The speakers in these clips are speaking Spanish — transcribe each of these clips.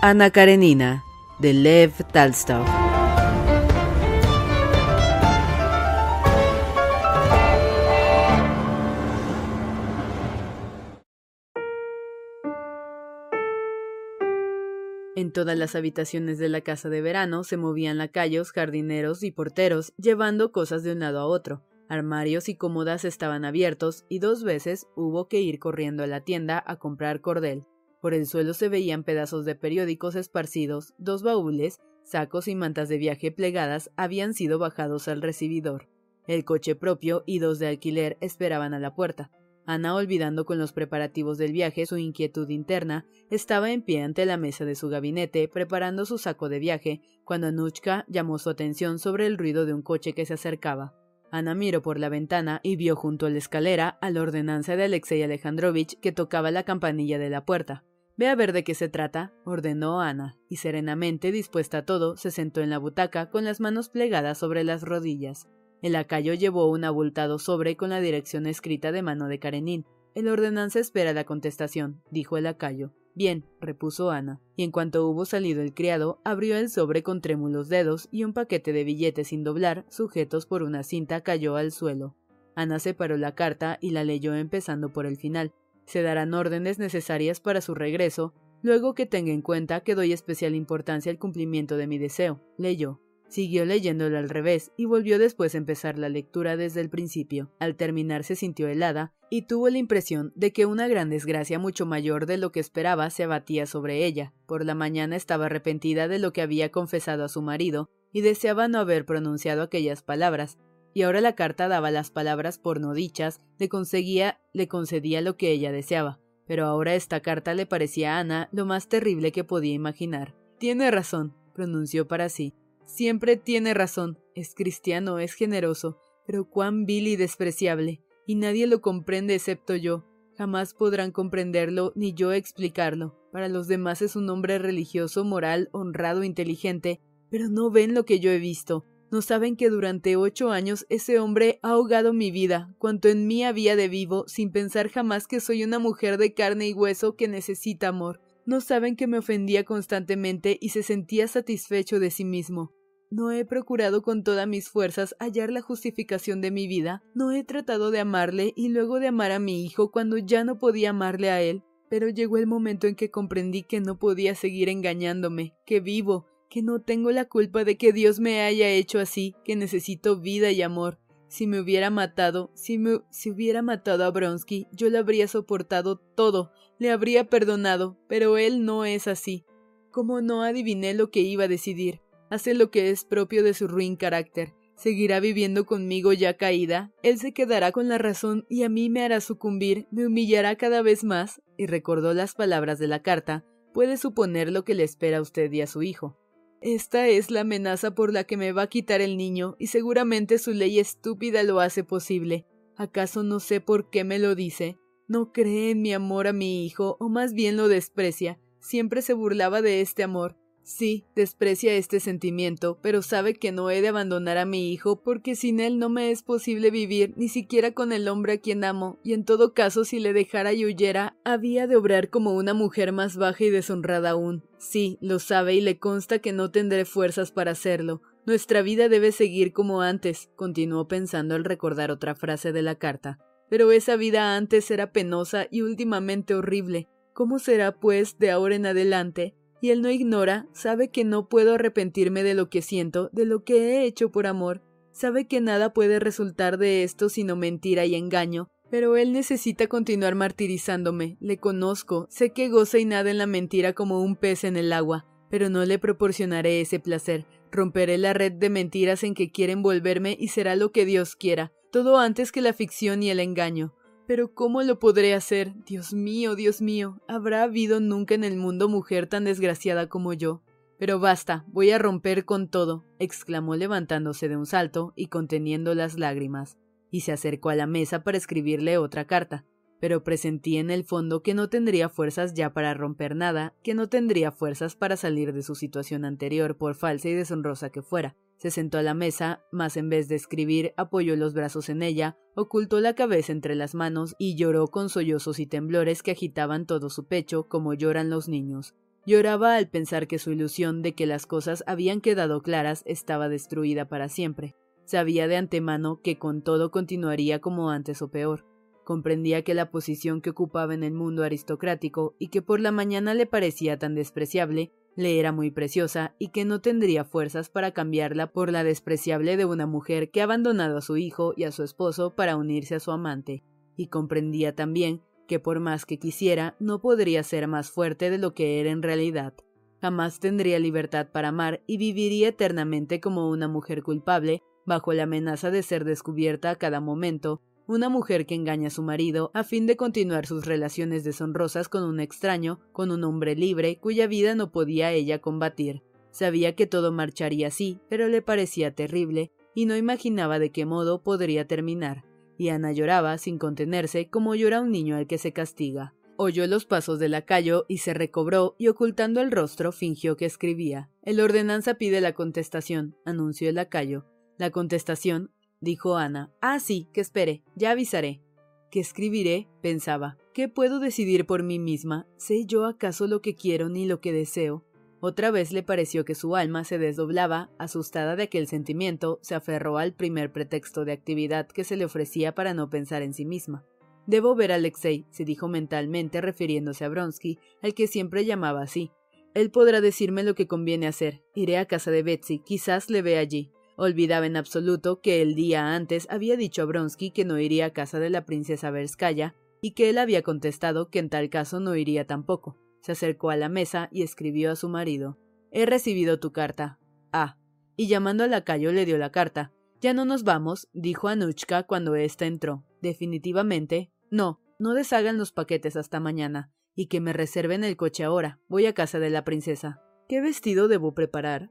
Ana Karenina, de Lev Talstov. En todas las habitaciones de la casa de verano se movían lacayos, jardineros y porteros, llevando cosas de un lado a otro. Armarios y cómodas estaban abiertos y dos veces hubo que ir corriendo a la tienda a comprar cordel. Por el suelo se veían pedazos de periódicos esparcidos, dos baúles, sacos y mantas de viaje plegadas habían sido bajados al recibidor. El coche propio y dos de alquiler esperaban a la puerta. Ana, olvidando con los preparativos del viaje su inquietud interna, estaba en pie ante la mesa de su gabinete preparando su saco de viaje cuando Anushka llamó su atención sobre el ruido de un coche que se acercaba. Ana miró por la ventana y vio junto a la escalera a la ordenanza de Alexei Alejandrovich que tocaba la campanilla de la puerta. Ve a ver de qué se trata, ordenó Ana, y serenamente dispuesta a todo, se sentó en la butaca con las manos plegadas sobre las rodillas. El lacayo llevó un abultado sobre con la dirección escrita de mano de Karenin. El ordenanza espera la contestación, dijo el lacayo. Bien, repuso Ana, y en cuanto hubo salido el criado, abrió el sobre con trémulos dedos y un paquete de billetes sin doblar, sujetos por una cinta, cayó al suelo. Ana separó la carta y la leyó empezando por el final. Se darán órdenes necesarias para su regreso, luego que tenga en cuenta que doy especial importancia al cumplimiento de mi deseo. Leyó. Siguió leyéndolo al revés y volvió después a empezar la lectura desde el principio. Al terminar se sintió helada y tuvo la impresión de que una gran desgracia mucho mayor de lo que esperaba se abatía sobre ella. Por la mañana estaba arrepentida de lo que había confesado a su marido y deseaba no haber pronunciado aquellas palabras, y ahora la carta daba las palabras por no dichas, le conseguía, le concedía lo que ella deseaba. Pero ahora esta carta le parecía a Ana lo más terrible que podía imaginar. Tiene razón, pronunció para sí. Siempre tiene razón. Es cristiano, es generoso, pero cuán vil y despreciable. Y nadie lo comprende excepto yo. Jamás podrán comprenderlo ni yo explicarlo. Para los demás es un hombre religioso, moral, honrado, inteligente, pero no ven lo que yo he visto. No saben que durante ocho años ese hombre ha ahogado mi vida, cuanto en mí había de vivo, sin pensar jamás que soy una mujer de carne y hueso que necesita amor. No saben que me ofendía constantemente y se sentía satisfecho de sí mismo. No he procurado con todas mis fuerzas hallar la justificación de mi vida, no he tratado de amarle y luego de amar a mi hijo cuando ya no podía amarle a él, pero llegó el momento en que comprendí que no podía seguir engañándome, que vivo, que no tengo la culpa de que Dios me haya hecho así, que necesito vida y amor. Si me hubiera matado, si me si hubiera matado a Bronsky, yo le habría soportado todo, le habría perdonado, pero él no es así. Como no adiviné lo que iba a decidir, hace lo que es propio de su ruin carácter. Seguirá viviendo conmigo ya caída, él se quedará con la razón y a mí me hará sucumbir, me humillará cada vez más, y recordó las palabras de la carta, puede suponer lo que le espera a usted y a su hijo. Esta es la amenaza por la que me va a quitar el niño, y seguramente su ley estúpida lo hace posible. ¿Acaso no sé por qué me lo dice? No cree en mi amor a mi hijo, o más bien lo desprecia. Siempre se burlaba de este amor. Sí, desprecia este sentimiento, pero sabe que no he de abandonar a mi hijo porque sin él no me es posible vivir ni siquiera con el hombre a quien amo, y en todo caso si le dejara y huyera, había de obrar como una mujer más baja y deshonrada aún. Sí, lo sabe y le consta que no tendré fuerzas para hacerlo. Nuestra vida debe seguir como antes, continuó pensando al recordar otra frase de la carta. Pero esa vida antes era penosa y últimamente horrible. ¿Cómo será, pues, de ahora en adelante? Y él no ignora, sabe que no puedo arrepentirme de lo que siento, de lo que he hecho por amor, sabe que nada puede resultar de esto sino mentira y engaño, Pero él necesita continuar martirizándome. Le conozco, sé que goza y nada en la mentira como un pez en el agua, pero no le proporcionaré ese placer. Romperé la red de mentiras en que quiere envolverme y será lo que Dios quiera, todo antes que la ficción y el engaño. Pero ¿cómo lo podré hacer? Dios mío, Dios mío, ¿habrá habido nunca en el mundo mujer tan desgraciada como yo? Pero basta, voy a romper con todo, exclamó levantándose de un salto y conteniendo las lágrimas y se acercó a la mesa para escribirle otra carta, pero presentí en el fondo que no tendría fuerzas ya para romper nada, que no tendría fuerzas para salir de su situación anterior, por falsa y deshonrosa que fuera. Se sentó a la mesa, mas en vez de escribir, apoyó los brazos en ella, ocultó la cabeza entre las manos y lloró con sollozos y temblores que agitaban todo su pecho, como lloran los niños. Lloraba al pensar que su ilusión de que las cosas habían quedado claras estaba destruida para siempre. Sabía de antemano que con todo continuaría como antes o peor. Comprendía que la posición que ocupaba en el mundo aristocrático y que por la mañana le parecía tan despreciable, le era muy preciosa y que no tendría fuerzas para cambiarla por la despreciable de una mujer que ha abandonado a su hijo y a su esposo para unirse a su amante. Y comprendía también que por más que quisiera, no podría ser más fuerte de lo que era en realidad. Jamás tendría libertad para amar y viviría eternamente como una mujer culpable bajo la amenaza de ser descubierta a cada momento, una mujer que engaña a su marido a fin de continuar sus relaciones deshonrosas con un extraño, con un hombre libre cuya vida no podía ella combatir. Sabía que todo marcharía así, pero le parecía terrible, y no imaginaba de qué modo podría terminar. Y Ana lloraba sin contenerse como llora un niño al que se castiga. Oyó los pasos del lacayo y se recobró y ocultando el rostro fingió que escribía. El ordenanza pide la contestación, anunció el lacayo. La contestación, dijo Ana. Ah, sí, que espere, ya avisaré. ¿Qué escribiré? pensaba. ¿Qué puedo decidir por mí misma? ¿Sé yo acaso lo que quiero ni lo que deseo? Otra vez le pareció que su alma se desdoblaba, asustada de aquel sentimiento, se aferró al primer pretexto de actividad que se le ofrecía para no pensar en sí misma. Debo ver a Alexei, se dijo mentalmente refiriéndose a Bronsky, al que siempre llamaba así. Él podrá decirme lo que conviene hacer. Iré a casa de Betsy, quizás le vea allí. Olvidaba en absoluto que el día antes había dicho a Bronsky que no iría a casa de la princesa Verskaya y que él había contestado que en tal caso no iría tampoco. Se acercó a la mesa y escribió a su marido He recibido tu carta. Ah. Y llamando al lacayo le dio la carta. Ya no nos vamos, dijo Anuchka cuando ésta entró. Definitivamente, no, no deshagan los paquetes hasta mañana, y que me reserven el coche ahora. Voy a casa de la princesa. ¿Qué vestido debo preparar?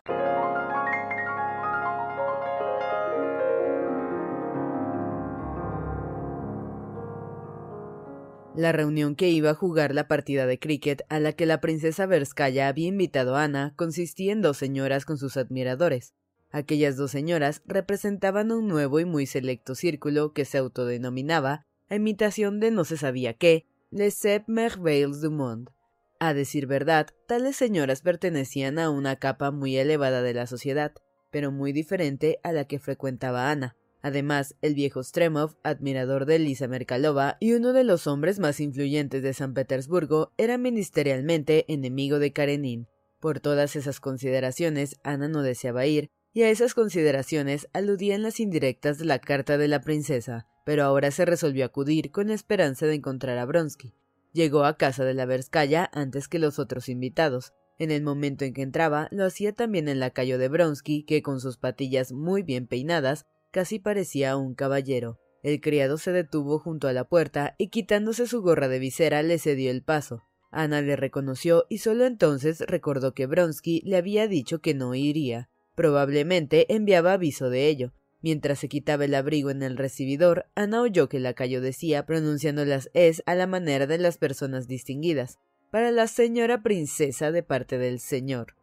La reunión que iba a jugar la partida de cricket a la que la princesa Verskaya había invitado a Ana consistía en dos señoras con sus admiradores. Aquellas dos señoras representaban un nuevo y muy selecto círculo que se autodenominaba, a imitación de no se sabía qué, Les Sept Merveilles du Monde. A decir verdad, tales señoras pertenecían a una capa muy elevada de la sociedad, pero muy diferente a la que frecuentaba Ana. Además, el viejo Stremov, admirador de Lisa Merkalova y uno de los hombres más influyentes de San Petersburgo, era ministerialmente enemigo de Karenin. Por todas esas consideraciones, Ana no deseaba ir, y a esas consideraciones aludían las indirectas de la carta de la princesa, pero ahora se resolvió acudir con la esperanza de encontrar a Bronsky. Llegó a casa de la Verskaya antes que los otros invitados. En el momento en que entraba, lo hacía también el lacayo de Bronsky, que con sus patillas muy bien peinadas Casi parecía un caballero. El criado se detuvo junto a la puerta y quitándose su gorra de visera le cedió el paso. Ana le reconoció y solo entonces recordó que Bronsky le había dicho que no iría. Probablemente enviaba aviso de ello. Mientras se quitaba el abrigo en el recibidor, Ana oyó que el lacayo decía, pronunciando las es a la manera de las personas distinguidas, para la señora princesa de parte del señor.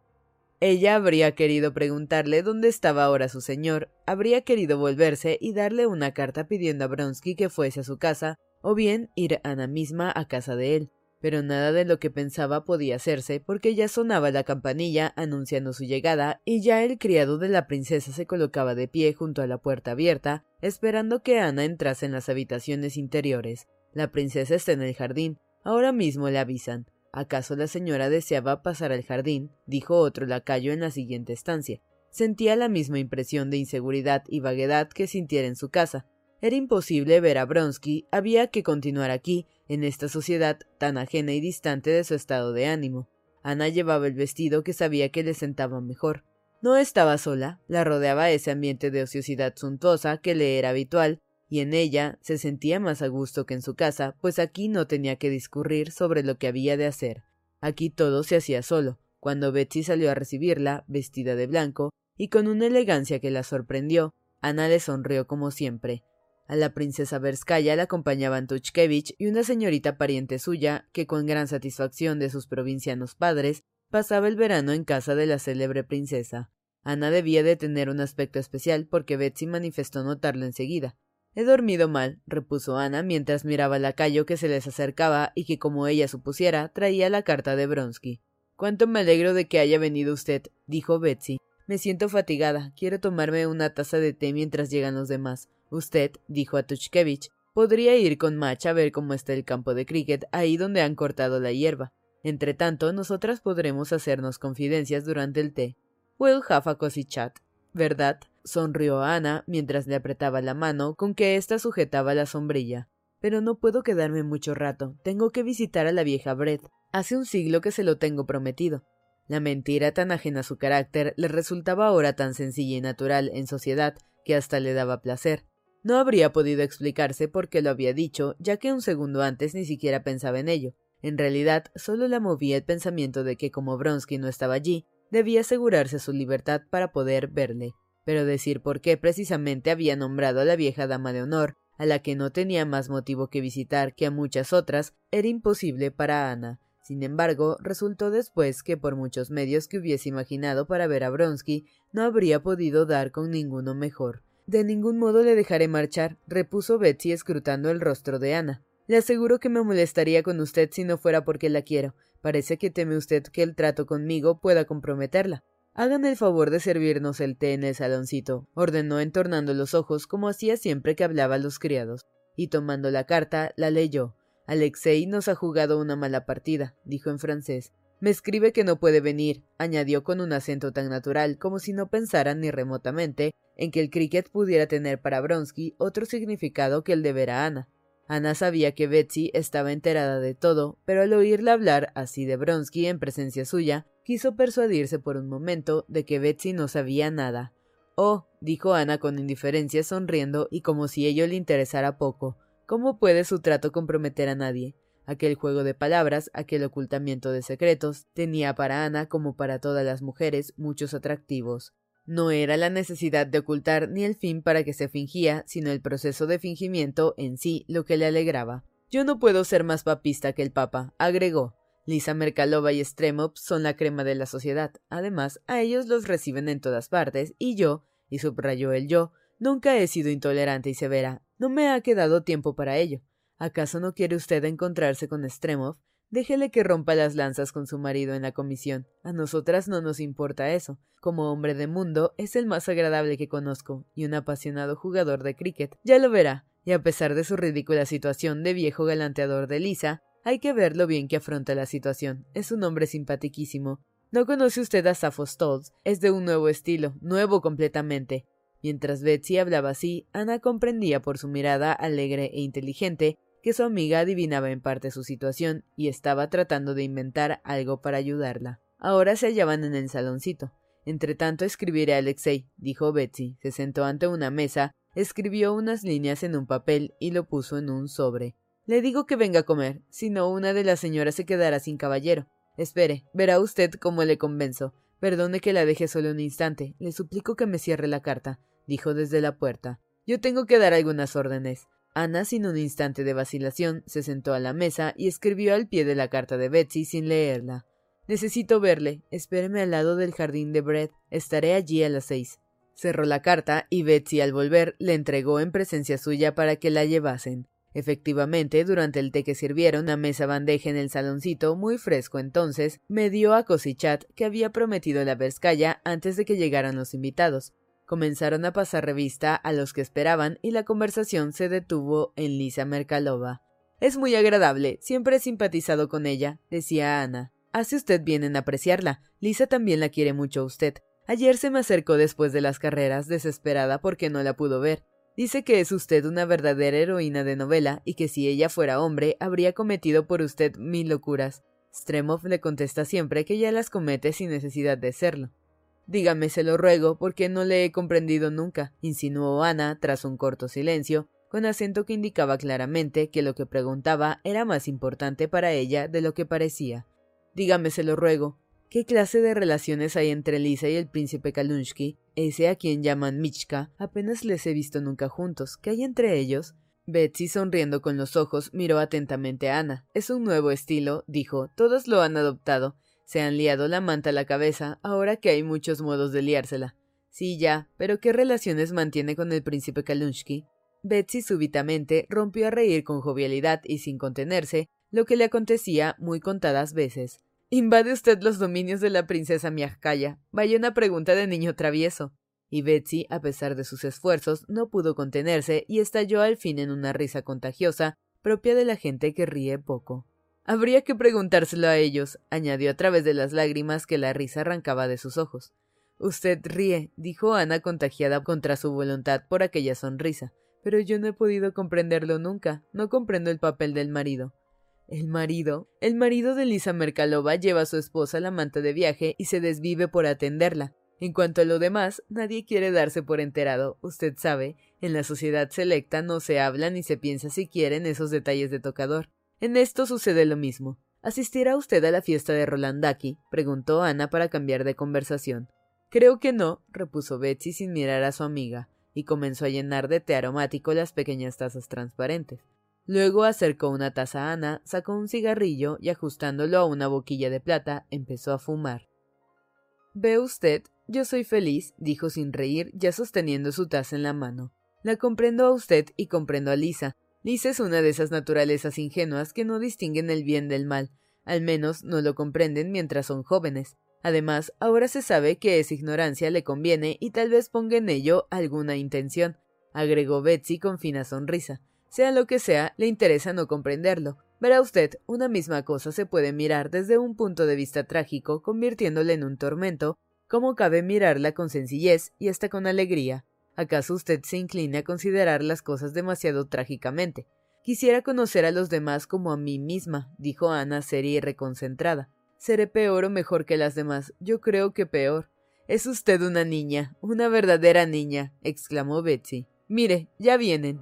Ella habría querido preguntarle dónde estaba ahora su señor, habría querido volverse y darle una carta pidiendo a Bronsky que fuese a su casa, o bien ir Ana misma a casa de él. Pero nada de lo que pensaba podía hacerse, porque ya sonaba la campanilla anunciando su llegada, y ya el criado de la princesa se colocaba de pie junto a la puerta abierta, esperando que Ana entrase en las habitaciones interiores. La princesa está en el jardín. Ahora mismo le avisan. ¿Acaso la señora deseaba pasar al jardín? dijo otro lacayo en la siguiente estancia. Sentía la misma impresión de inseguridad y vaguedad que sintiera en su casa. Era imposible ver a Bronsky, había que continuar aquí, en esta sociedad tan ajena y distante de su estado de ánimo. Ana llevaba el vestido que sabía que le sentaba mejor. No estaba sola, la rodeaba ese ambiente de ociosidad suntuosa que le era habitual, y en ella se sentía más a gusto que en su casa, pues aquí no tenía que discurrir sobre lo que había de hacer. Aquí todo se hacía solo. Cuando Betsy salió a recibirla, vestida de blanco, y con una elegancia que la sorprendió, Ana le sonrió como siempre. A la princesa Verskaya la acompañaban Tuchkevich y una señorita pariente suya, que con gran satisfacción de sus provincianos padres, pasaba el verano en casa de la célebre princesa. Ana debía de tener un aspecto especial porque Betsy manifestó notarlo enseguida. He dormido mal, repuso Ana mientras miraba al lacayo que se les acercaba y que, como ella supusiera, traía la carta de Bronsky. Cuánto me alegro de que haya venido usted, dijo Betsy. Me siento fatigada. Quiero tomarme una taza de té mientras llegan los demás. Usted, dijo a Tuchkevich, podría ir con Mach a ver cómo está el campo de cricket ahí donde han cortado la hierba. Entre tanto, nosotras podremos hacernos confidencias durante el té. We'll have a cozy chat. ¿Verdad? sonrió Ana mientras le apretaba la mano con que ésta sujetaba la sombrilla. Pero no puedo quedarme mucho rato. Tengo que visitar a la vieja Brett. Hace un siglo que se lo tengo prometido. La mentira tan ajena a su carácter le resultaba ahora tan sencilla y natural en sociedad que hasta le daba placer. No habría podido explicarse por qué lo había dicho, ya que un segundo antes ni siquiera pensaba en ello. En realidad, solo la movía el pensamiento de que como Bronsky no estaba allí, debía asegurarse su libertad para poder verle pero decir por qué precisamente había nombrado a la vieja dama de honor, a la que no tenía más motivo que visitar que a muchas otras, era imposible para Ana. Sin embargo, resultó después que por muchos medios que hubiese imaginado para ver a Bronsky, no habría podido dar con ninguno mejor. De ningún modo le dejaré marchar, repuso Betsy escrutando el rostro de Ana. Le aseguro que me molestaría con usted si no fuera porque la quiero. Parece que teme usted que el trato conmigo pueda comprometerla. Hagan el favor de servirnos el té en el saloncito, ordenó entornando los ojos como hacía siempre que hablaba a los criados, y tomando la carta, la leyó. Alexei nos ha jugado una mala partida, dijo en francés. Me escribe que no puede venir, añadió con un acento tan natural como si no pensara ni remotamente en que el cricket pudiera tener para Bronsky otro significado que el de ver a Ana. Ana sabía que Betsy estaba enterada de todo, pero al oírla hablar así de Bronsky en presencia suya, quiso persuadirse por un momento de que Betsy no sabía nada. Oh, dijo Ana con indiferencia sonriendo y como si ello le interesara poco. ¿Cómo puede su trato comprometer a nadie? Aquel juego de palabras, aquel ocultamiento de secretos, tenía para Ana, como para todas las mujeres, muchos atractivos. No era la necesidad de ocultar ni el fin para que se fingía, sino el proceso de fingimiento en sí lo que le alegraba. Yo no puedo ser más papista que el Papa, agregó. Lisa Merkalova y Stremov son la crema de la sociedad. Además, a ellos los reciben en todas partes, y yo, y subrayó el yo, nunca he sido intolerante y severa. No me ha quedado tiempo para ello. ¿Acaso no quiere usted encontrarse con Stremov? Déjele que rompa las lanzas con su marido en la comisión. A nosotras no nos importa eso. Como hombre de mundo, es el más agradable que conozco, y un apasionado jugador de cricket. Ya lo verá. Y a pesar de su ridícula situación de viejo galanteador de Lisa, hay que ver lo bien que afronta la situación. Es un hombre simpaticísimo. ¿No conoce usted a Sappho Stolz? Es de un nuevo estilo, nuevo completamente. Mientras Betsy hablaba así, Ana comprendía por su mirada alegre e inteligente que su amiga adivinaba en parte su situación y estaba tratando de inventar algo para ayudarla. Ahora se hallaban en el saloncito. Entretanto escribiré a Alexei, dijo Betsy. Se sentó ante una mesa, escribió unas líneas en un papel y lo puso en un sobre. Le digo que venga a comer, si no una de las señoras se quedará sin caballero. Espere, verá usted cómo le convenzo. Perdone que la deje solo un instante. Le suplico que me cierre la carta, dijo desde la puerta. Yo tengo que dar algunas órdenes. Ana, sin un instante de vacilación, se sentó a la mesa y escribió al pie de la carta de Betsy sin leerla. Necesito verle. Espéreme al lado del jardín de Brett. Estaré allí a las seis. Cerró la carta y Betsy al volver le entregó en presencia suya para que la llevasen. Efectivamente, durante el té que sirvieron a mesa bandeja en el saloncito, muy fresco entonces, me dio a Cosichat que había prometido la Verskaya antes de que llegaran los invitados. Comenzaron a pasar revista a los que esperaban y la conversación se detuvo en Lisa Merkalova. Es muy agradable, siempre he simpatizado con ella, decía Ana. Hace usted bien en apreciarla. Lisa también la quiere mucho a usted. Ayer se me acercó después de las carreras, desesperada porque no la pudo ver. Dice que es usted una verdadera heroína de novela y que si ella fuera hombre habría cometido por usted mil locuras. Stremov le contesta siempre que ya las comete sin necesidad de serlo. Dígame, se lo ruego, porque no le he comprendido nunca, insinuó Ana tras un corto silencio, con acento que indicaba claramente que lo que preguntaba era más importante para ella de lo que parecía. Dígame, se lo ruego, ¿Qué clase de relaciones hay entre Lisa y el príncipe Kalunsky? Ese a quien llaman Michka. Apenas les he visto nunca juntos. ¿Qué hay entre ellos? Betsy, sonriendo con los ojos, miró atentamente a Ana. Es un nuevo estilo, dijo. Todos lo han adoptado. Se han liado la manta a la cabeza, ahora que hay muchos modos de liársela. Sí, ya, pero ¿qué relaciones mantiene con el príncipe Kalunsky? Betsy súbitamente rompió a reír con jovialidad y sin contenerse, lo que le acontecía muy contadas veces. Invade usted los dominios de la princesa Miajkaya. Vaya una pregunta de niño travieso. Y Betsy, a pesar de sus esfuerzos, no pudo contenerse y estalló al fin en una risa contagiosa, propia de la gente que ríe poco. Habría que preguntárselo a ellos, añadió a través de las lágrimas que la risa arrancaba de sus ojos. Usted ríe, dijo Ana contagiada contra su voluntad por aquella sonrisa, pero yo no he podido comprenderlo nunca, no comprendo el papel del marido. El marido, el marido de Lisa Merkalova lleva a su esposa la manta de viaje y se desvive por atenderla. En cuanto a lo demás, nadie quiere darse por enterado. Usted sabe, en la sociedad selecta no se habla ni se piensa siquiera en esos detalles de tocador. En esto sucede lo mismo. ¿Asistirá usted a la fiesta de Rolandaki? preguntó Ana para cambiar de conversación. Creo que no, repuso Betsy sin mirar a su amiga, y comenzó a llenar de té aromático las pequeñas tazas transparentes. Luego acercó una taza a Ana, sacó un cigarrillo y ajustándolo a una boquilla de plata, empezó a fumar. Ve usted, yo soy feliz, dijo sin reír, ya sosteniendo su taza en la mano. La comprendo a usted y comprendo a Lisa. Lisa es una de esas naturalezas ingenuas que no distinguen el bien del mal, al menos no lo comprenden mientras son jóvenes. Además, ahora se sabe que esa ignorancia le conviene y tal vez ponga en ello alguna intención, agregó Betsy con fina sonrisa. Sea lo que sea, le interesa no comprenderlo. Verá usted, una misma cosa se puede mirar desde un punto de vista trágico, convirtiéndola en un tormento, como cabe mirarla con sencillez y hasta con alegría. ¿Acaso usted se incline a considerar las cosas demasiado trágicamente? Quisiera conocer a los demás como a mí misma, dijo Ana seria y reconcentrada. Seré peor o mejor que las demás. Yo creo que peor. Es usted una niña, una verdadera niña, exclamó Betsy. Mire, ya vienen.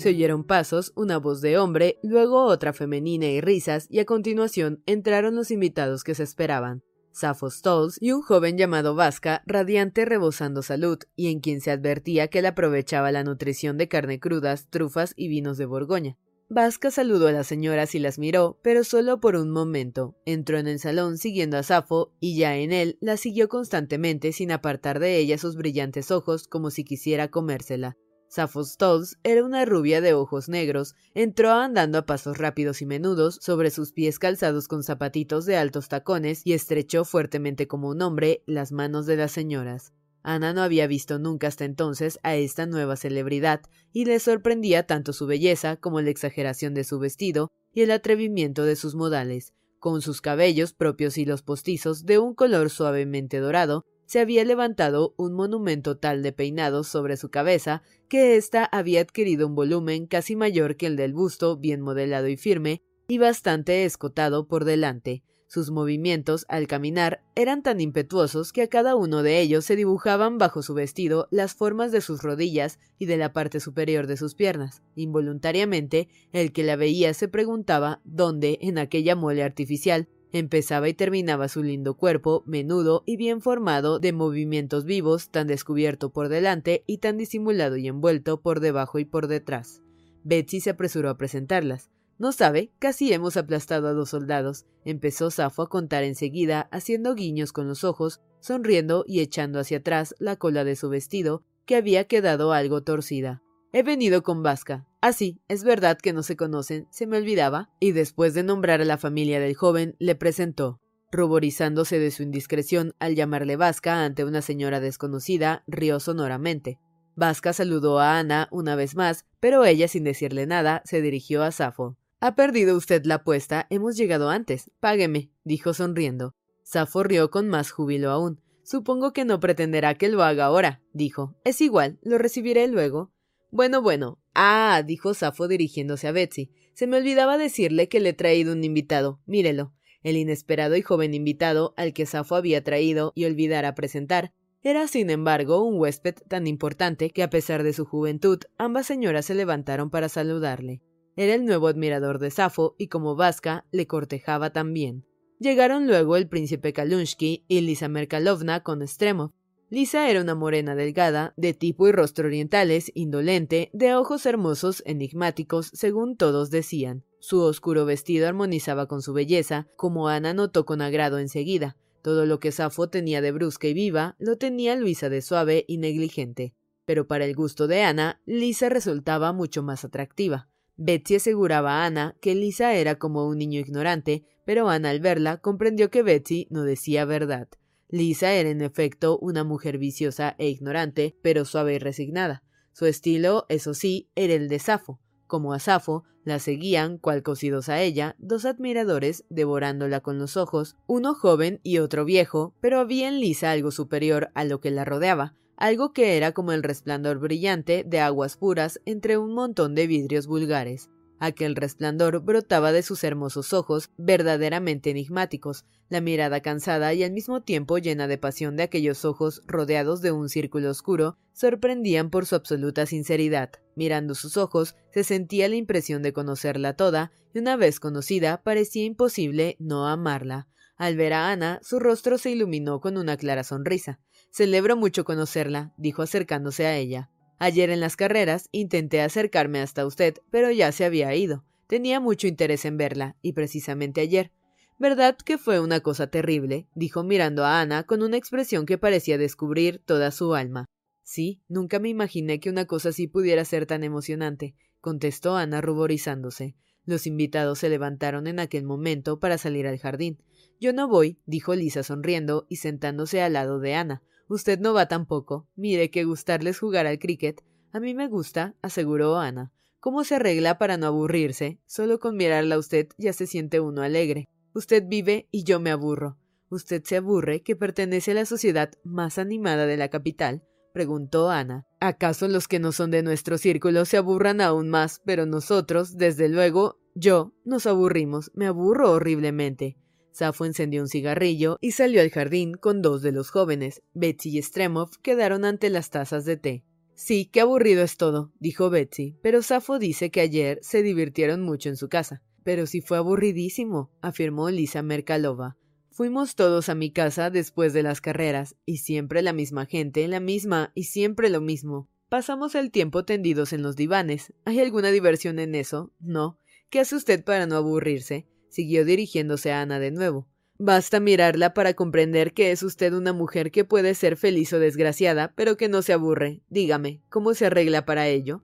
Se oyeron pasos, una voz de hombre, luego otra femenina y risas, y a continuación entraron los invitados que se esperaban. Safo Stolz y un joven llamado Vasca, radiante rebosando salud, y en quien se advertía que le aprovechaba la nutrición de carne crudas, trufas y vinos de Borgoña. Vasca saludó a las señoras y las miró, pero solo por un momento. Entró en el salón siguiendo a Safo, y ya en él la siguió constantemente sin apartar de ella sus brillantes ojos como si quisiera comérsela. Safo Stolz era una rubia de ojos negros, entró andando a pasos rápidos y menudos sobre sus pies calzados con zapatitos de altos tacones y estrechó fuertemente como un hombre las manos de las señoras. Ana no había visto nunca hasta entonces a esta nueva celebridad, y le sorprendía tanto su belleza como la exageración de su vestido y el atrevimiento de sus modales, con sus cabellos propios y los postizos de un color suavemente dorado, se había levantado un monumento tal de peinados sobre su cabeza que ésta había adquirido un volumen casi mayor que el del busto, bien modelado y firme, y bastante escotado por delante. Sus movimientos, al caminar, eran tan impetuosos que a cada uno de ellos se dibujaban bajo su vestido las formas de sus rodillas y de la parte superior de sus piernas. Involuntariamente, el que la veía se preguntaba dónde, en aquella mole artificial, Empezaba y terminaba su lindo cuerpo, menudo y bien formado, de movimientos vivos, tan descubierto por delante y tan disimulado y envuelto por debajo y por detrás. Betsy se apresuró a presentarlas. No sabe, casi hemos aplastado a dos soldados. Empezó Safo a contar enseguida, haciendo guiños con los ojos, sonriendo y echando hacia atrás la cola de su vestido, que había quedado algo torcida. He venido con Vasca. Ah, sí, es verdad que no se conocen, se me olvidaba. Y después de nombrar a la familia del joven, le presentó. Ruborizándose de su indiscreción al llamarle Vasca ante una señora desconocida, rió sonoramente. Vasca saludó a Ana una vez más, pero ella, sin decirle nada, se dirigió a Safo. Ha perdido usted la apuesta, hemos llegado antes. Págueme, dijo sonriendo. Safo rió con más júbilo aún. Supongo que no pretenderá que lo haga ahora, dijo. Es igual, lo recibiré luego. Bueno, bueno. Ah, dijo Safo dirigiéndose a Betsy. Se me olvidaba decirle que le he traído un invitado. Mírelo. El inesperado y joven invitado al que Safo había traído y olvidara presentar era, sin embargo, un huésped tan importante que, a pesar de su juventud, ambas señoras se levantaron para saludarle. Era el nuevo admirador de Safo y, como Vasca, le cortejaba también. Llegaron luego el príncipe Kalunsky y Lisa Merkalovna con Stremov, Lisa era una morena delgada, de tipo y rostro orientales, indolente, de ojos hermosos, enigmáticos, según todos decían. Su oscuro vestido armonizaba con su belleza, como Ana notó con agrado enseguida. Todo lo que Safo tenía de brusca y viva, lo tenía Luisa de suave y negligente. Pero para el gusto de Ana, Lisa resultaba mucho más atractiva. Betsy aseguraba a Ana que Lisa era como un niño ignorante, pero Ana al verla comprendió que Betsy no decía verdad. Lisa era en efecto una mujer viciosa e ignorante, pero suave y resignada. Su estilo, eso sí, era el de Safo. Como a Safo, la seguían, cual cosidos a ella, dos admiradores, devorándola con los ojos, uno joven y otro viejo, pero había en Lisa algo superior a lo que la rodeaba, algo que era como el resplandor brillante de aguas puras entre un montón de vidrios vulgares. Aquel resplandor brotaba de sus hermosos ojos, verdaderamente enigmáticos, la mirada cansada y al mismo tiempo llena de pasión de aquellos ojos rodeados de un círculo oscuro, sorprendían por su absoluta sinceridad. Mirando sus ojos, se sentía la impresión de conocerla toda, y una vez conocida, parecía imposible no amarla. Al ver a Ana, su rostro se iluminó con una clara sonrisa. Celebro mucho conocerla, dijo acercándose a ella. Ayer en las carreras intenté acercarme hasta usted, pero ya se había ido. Tenía mucho interés en verla, y precisamente ayer. ¿Verdad que fue una cosa terrible? dijo mirando a Ana con una expresión que parecía descubrir toda su alma. Sí, nunca me imaginé que una cosa así pudiera ser tan emocionante, contestó Ana ruborizándose. Los invitados se levantaron en aquel momento para salir al jardín. Yo no voy, dijo Lisa sonriendo y sentándose al lado de Ana. Usted no va tampoco. Mire que gustarles jugar al cricket. A mí me gusta, aseguró Ana. ¿Cómo se arregla para no aburrirse? Solo con mirarla a usted ya se siente uno alegre. Usted vive y yo me aburro. ¿Usted se aburre que pertenece a la sociedad más animada de la capital? preguntó Ana. ¿Acaso los que no son de nuestro círculo se aburran aún más? Pero nosotros, desde luego, yo, nos aburrimos. Me aburro horriblemente. Safo encendió un cigarrillo y salió al jardín con dos de los jóvenes. Betsy y Stremov quedaron ante las tazas de té. Sí, qué aburrido es todo, dijo Betsy, pero Safo dice que ayer se divirtieron mucho en su casa. Pero sí fue aburridísimo, afirmó Lisa Merkalova. Fuimos todos a mi casa después de las carreras, y siempre la misma gente, la misma, y siempre lo mismo. Pasamos el tiempo tendidos en los divanes. ¿Hay alguna diversión en eso? No. ¿Qué hace usted para no aburrirse? Siguió dirigiéndose a Ana de nuevo. Basta mirarla para comprender que es usted una mujer que puede ser feliz o desgraciada, pero que no se aburre. Dígame, ¿cómo se arregla para ello?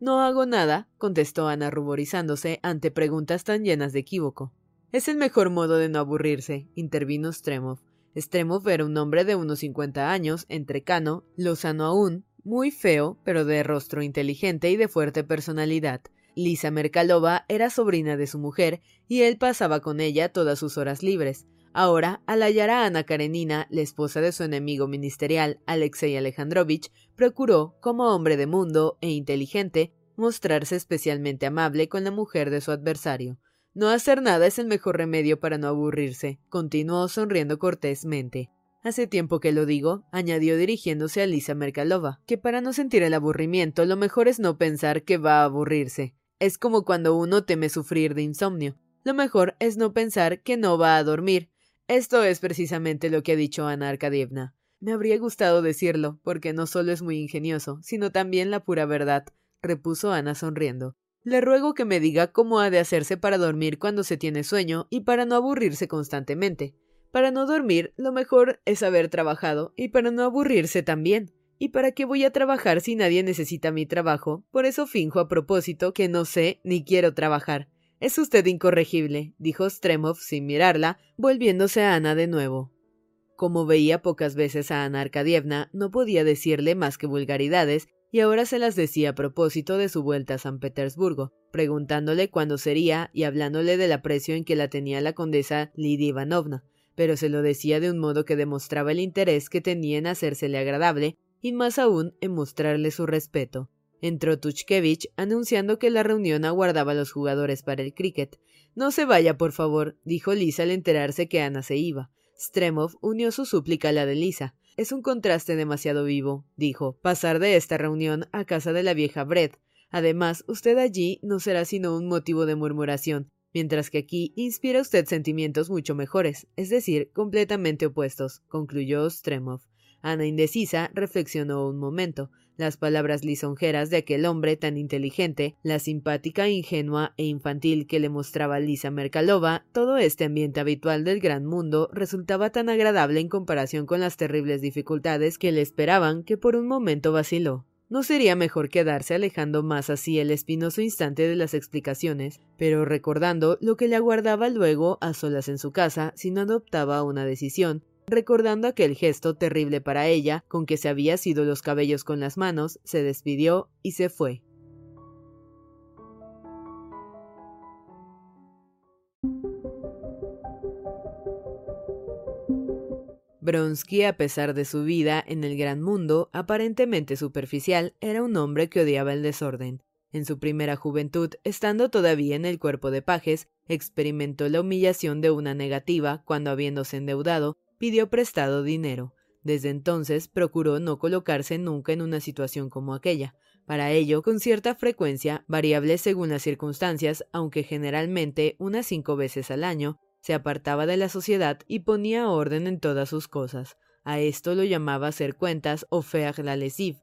No hago nada, contestó Ana ruborizándose ante preguntas tan llenas de equívoco. Es el mejor modo de no aburrirse, intervino Stremov. Stremov era un hombre de unos cincuenta años, entrecano, lozano aún, muy feo, pero de rostro inteligente y de fuerte personalidad. Lisa Merkalova era sobrina de su mujer y él pasaba con ella todas sus horas libres. Ahora, al hallar a Ana Karenina, la esposa de su enemigo ministerial, Alexei Alejandrovich, procuró, como hombre de mundo e inteligente, mostrarse especialmente amable con la mujer de su adversario. No hacer nada es el mejor remedio para no aburrirse, continuó sonriendo cortésmente. Hace tiempo que lo digo, añadió dirigiéndose a Lisa Merkalova, que para no sentir el aburrimiento lo mejor es no pensar que va a aburrirse. Es como cuando uno teme sufrir de insomnio. Lo mejor es no pensar que no va a dormir. Esto es precisamente lo que ha dicho Ana Arkadievna. Me habría gustado decirlo, porque no solo es muy ingenioso, sino también la pura verdad, repuso Ana sonriendo. Le ruego que me diga cómo ha de hacerse para dormir cuando se tiene sueño y para no aburrirse constantemente. Para no dormir, lo mejor es haber trabajado, y para no aburrirse también. ¿Y para qué voy a trabajar si nadie necesita mi trabajo? Por eso finjo a propósito que no sé ni quiero trabajar. Es usted incorregible, dijo Stremov sin mirarla, volviéndose a Ana de nuevo. Como veía pocas veces a Ana Arkadievna, no podía decirle más que vulgaridades, y ahora se las decía a propósito de su vuelta a San Petersburgo, preguntándole cuándo sería y hablándole del aprecio en que la tenía la condesa Lidia Ivanovna, pero se lo decía de un modo que demostraba el interés que tenía en hacérsele agradable y más aún en mostrarle su respeto. Entró Tuchkevich anunciando que la reunión aguardaba a los jugadores para el cricket. No se vaya, por favor, dijo Lisa al enterarse que Ana se iba. Stremov unió su súplica a la de Lisa. Es un contraste demasiado vivo, dijo, pasar de esta reunión a casa de la vieja Brett. Además, usted allí no será sino un motivo de murmuración, mientras que aquí inspira usted sentimientos mucho mejores, es decir, completamente opuestos, concluyó Stremov. Ana indecisa reflexionó un momento. Las palabras lisonjeras de aquel hombre tan inteligente, la simpática, ingenua e infantil que le mostraba Lisa Merkalova, todo este ambiente habitual del gran mundo resultaba tan agradable en comparación con las terribles dificultades que le esperaban que por un momento vaciló. ¿No sería mejor quedarse alejando más así el espinoso instante de las explicaciones, pero recordando lo que le aguardaba luego a solas en su casa si no adoptaba una decisión, recordando aquel gesto terrible para ella, con que se había sido los cabellos con las manos, se despidió y se fue. Bronsky, a pesar de su vida en el gran mundo, aparentemente superficial, era un hombre que odiaba el desorden. En su primera juventud, estando todavía en el cuerpo de pajes, experimentó la humillación de una negativa cuando, habiéndose endeudado, pidió prestado dinero. Desde entonces procuró no colocarse nunca en una situación como aquella. Para ello, con cierta frecuencia, variable según las circunstancias, aunque generalmente unas cinco veces al año, se apartaba de la sociedad y ponía orden en todas sus cosas. A esto lo llamaba hacer cuentas o faire la lesive.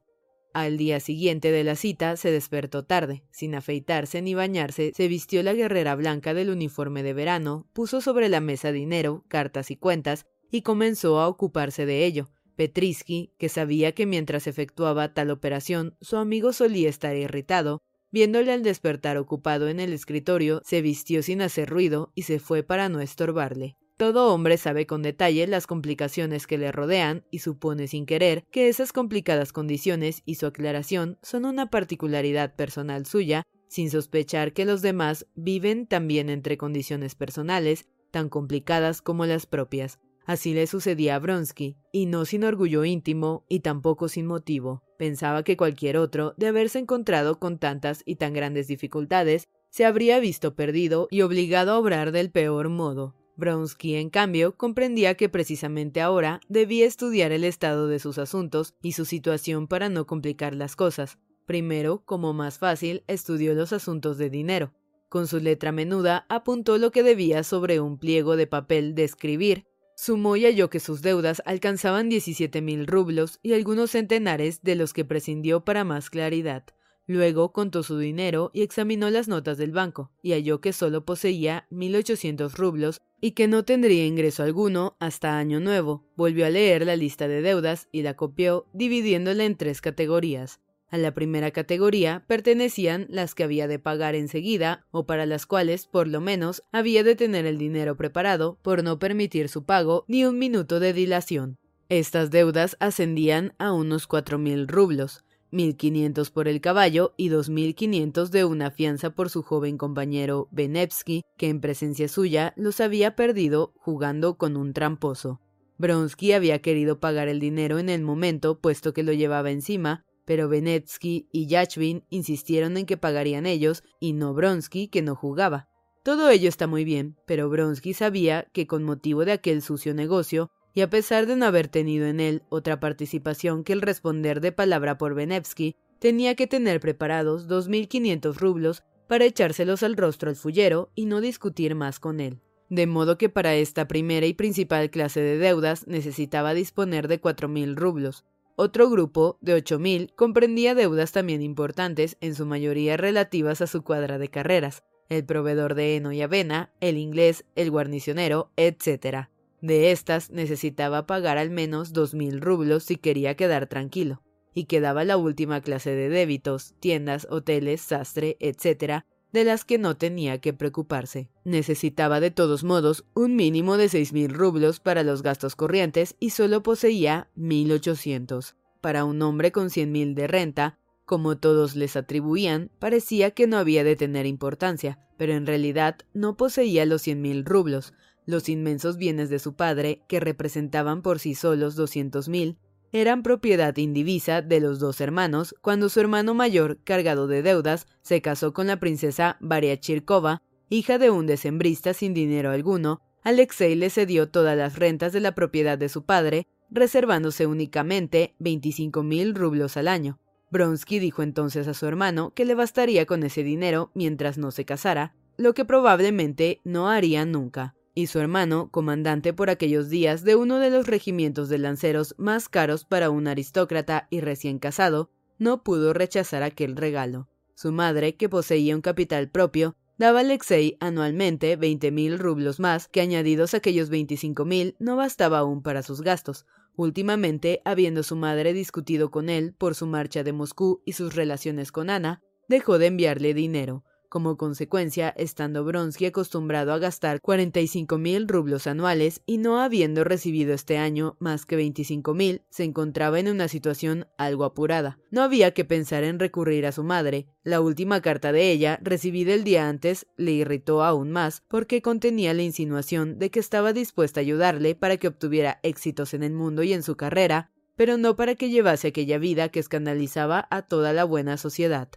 Al día siguiente de la cita se despertó tarde. Sin afeitarse ni bañarse, se vistió la guerrera blanca del uniforme de verano, puso sobre la mesa dinero, cartas y cuentas, y comenzó a ocuparse de ello. Petrisky, que sabía que mientras efectuaba tal operación su amigo solía estar irritado, viéndole al despertar ocupado en el escritorio, se vistió sin hacer ruido y se fue para no estorbarle. Todo hombre sabe con detalle las complicaciones que le rodean y supone sin querer que esas complicadas condiciones y su aclaración son una particularidad personal suya, sin sospechar que los demás viven también entre condiciones personales tan complicadas como las propias. Así le sucedía a Bronsky, y no sin orgullo íntimo y tampoco sin motivo. Pensaba que cualquier otro, de haberse encontrado con tantas y tan grandes dificultades, se habría visto perdido y obligado a obrar del peor modo. Bronsky, en cambio, comprendía que precisamente ahora debía estudiar el estado de sus asuntos y su situación para no complicar las cosas. Primero, como más fácil, estudió los asuntos de dinero. Con su letra menuda apuntó lo que debía sobre un pliego de papel de escribir Sumó y halló que sus deudas alcanzaban diecisiete mil rublos y algunos centenares de los que prescindió para más claridad. Luego contó su dinero y examinó las notas del banco, y halló que solo poseía mil ochocientos rublos y que no tendría ingreso alguno hasta año nuevo. Volvió a leer la lista de deudas y la copió, dividiéndola en tres categorías. A la primera categoría pertenecían las que había de pagar enseguida o para las cuales, por lo menos, había de tener el dinero preparado por no permitir su pago ni un minuto de dilación. Estas deudas ascendían a unos cuatro mil rublos, mil quinientos por el caballo y dos mil quinientos de una fianza por su joven compañero Benevsky, que en presencia suya los había perdido jugando con un tramposo. Bronsky había querido pagar el dinero en el momento, puesto que lo llevaba encima, pero Benetsky y Yachvin insistieron en que pagarían ellos y no Bronsky, que no jugaba. Todo ello está muy bien, pero Bronsky sabía que con motivo de aquel sucio negocio, y a pesar de no haber tenido en él otra participación que el responder de palabra por Benevsky, tenía que tener preparados dos mil quinientos rublos para echárselos al rostro al fullero y no discutir más con él. De modo que para esta primera y principal clase de deudas necesitaba disponer de cuatro mil rublos. Otro grupo, de ocho mil, comprendía deudas también importantes, en su mayoría relativas a su cuadra de carreras, el proveedor de heno y avena, el inglés, el guarnicionero, etc. De estas necesitaba pagar al menos dos mil rublos si quería quedar tranquilo y quedaba la última clase de débitos, tiendas, hoteles, sastre, etc., de las que no tenía que preocuparse. Necesitaba de todos modos un mínimo de seis mil rublos para los gastos corrientes y solo poseía mil ochocientos. Para un hombre con cien mil de renta, como todos les atribuían, parecía que no había de tener importancia, pero en realidad no poseía los cien mil rublos. Los inmensos bienes de su padre, que representaban por sí solos doscientos mil, eran propiedad indivisa de los dos hermanos cuando su hermano mayor, cargado de deudas, se casó con la princesa Chirkova, hija de un decembrista sin dinero alguno, Alexei le cedió todas las rentas de la propiedad de su padre, reservándose únicamente veinticinco mil rublos al año. Bronsky dijo entonces a su hermano que le bastaría con ese dinero mientras no se casara, lo que probablemente no haría nunca y su hermano, comandante por aquellos días de uno de los regimientos de lanceros más caros para un aristócrata y recién casado, no pudo rechazar aquel regalo. Su madre, que poseía un capital propio, daba a Alexei anualmente veinte mil rublos más, que añadidos a aquellos veinticinco mil no bastaba aún para sus gastos. Últimamente, habiendo su madre discutido con él por su marcha de Moscú y sus relaciones con Ana, dejó de enviarle dinero. Como consecuencia, estando Bronsky acostumbrado a gastar 45 mil rublos anuales y no habiendo recibido este año más que 25 mil, se encontraba en una situación algo apurada. No había que pensar en recurrir a su madre. La última carta de ella, recibida el día antes, le irritó aún más porque contenía la insinuación de que estaba dispuesta a ayudarle para que obtuviera éxitos en el mundo y en su carrera, pero no para que llevase aquella vida que escandalizaba a toda la buena sociedad.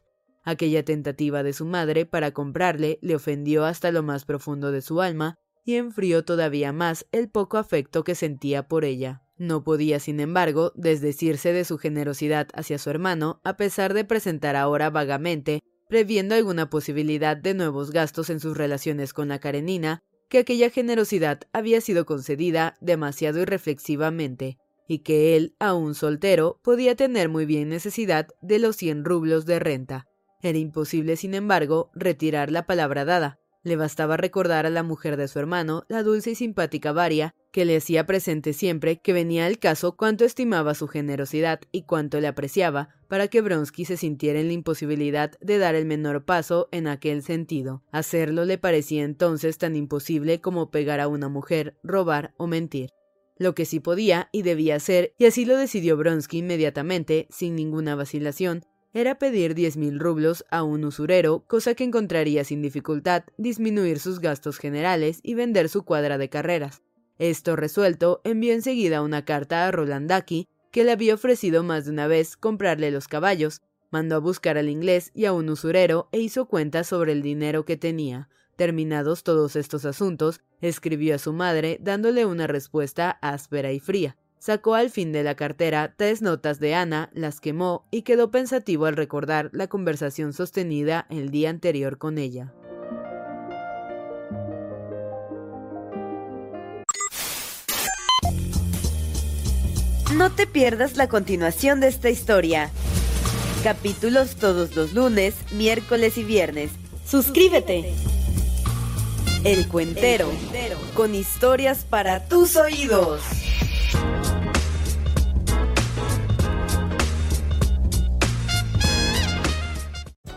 Aquella tentativa de su madre para comprarle le ofendió hasta lo más profundo de su alma y enfrió todavía más el poco afecto que sentía por ella. No podía, sin embargo, desdecirse de su generosidad hacia su hermano, a pesar de presentar ahora vagamente, previendo alguna posibilidad de nuevos gastos en sus relaciones con la Karenina, que aquella generosidad había sido concedida demasiado irreflexivamente, y que él, aún soltero, podía tener muy bien necesidad de los cien rublos de renta. Era imposible, sin embargo, retirar la palabra dada. Le bastaba recordar a la mujer de su hermano, la dulce y simpática Varia, que le hacía presente siempre que venía al caso cuánto estimaba su generosidad y cuánto le apreciaba, para que Bronsky se sintiera en la imposibilidad de dar el menor paso en aquel sentido. Hacerlo le parecía entonces tan imposible como pegar a una mujer, robar o mentir. Lo que sí podía y debía hacer, y así lo decidió Bronsky inmediatamente, sin ninguna vacilación, era pedir diez mil rublos a un usurero, cosa que encontraría sin dificultad disminuir sus gastos generales y vender su cuadra de carreras. Esto resuelto, envió enseguida una carta a Rolandaki, que le había ofrecido más de una vez comprarle los caballos, mandó a buscar al inglés y a un usurero e hizo cuentas sobre el dinero que tenía. Terminados todos estos asuntos, escribió a su madre dándole una respuesta áspera y fría. Sacó al fin de la cartera tres notas de Ana, las quemó y quedó pensativo al recordar la conversación sostenida el día anterior con ella. No te pierdas la continuación de esta historia. Capítulos todos los lunes, miércoles y viernes. Suscríbete. El Cuentero, con historias para tus oídos.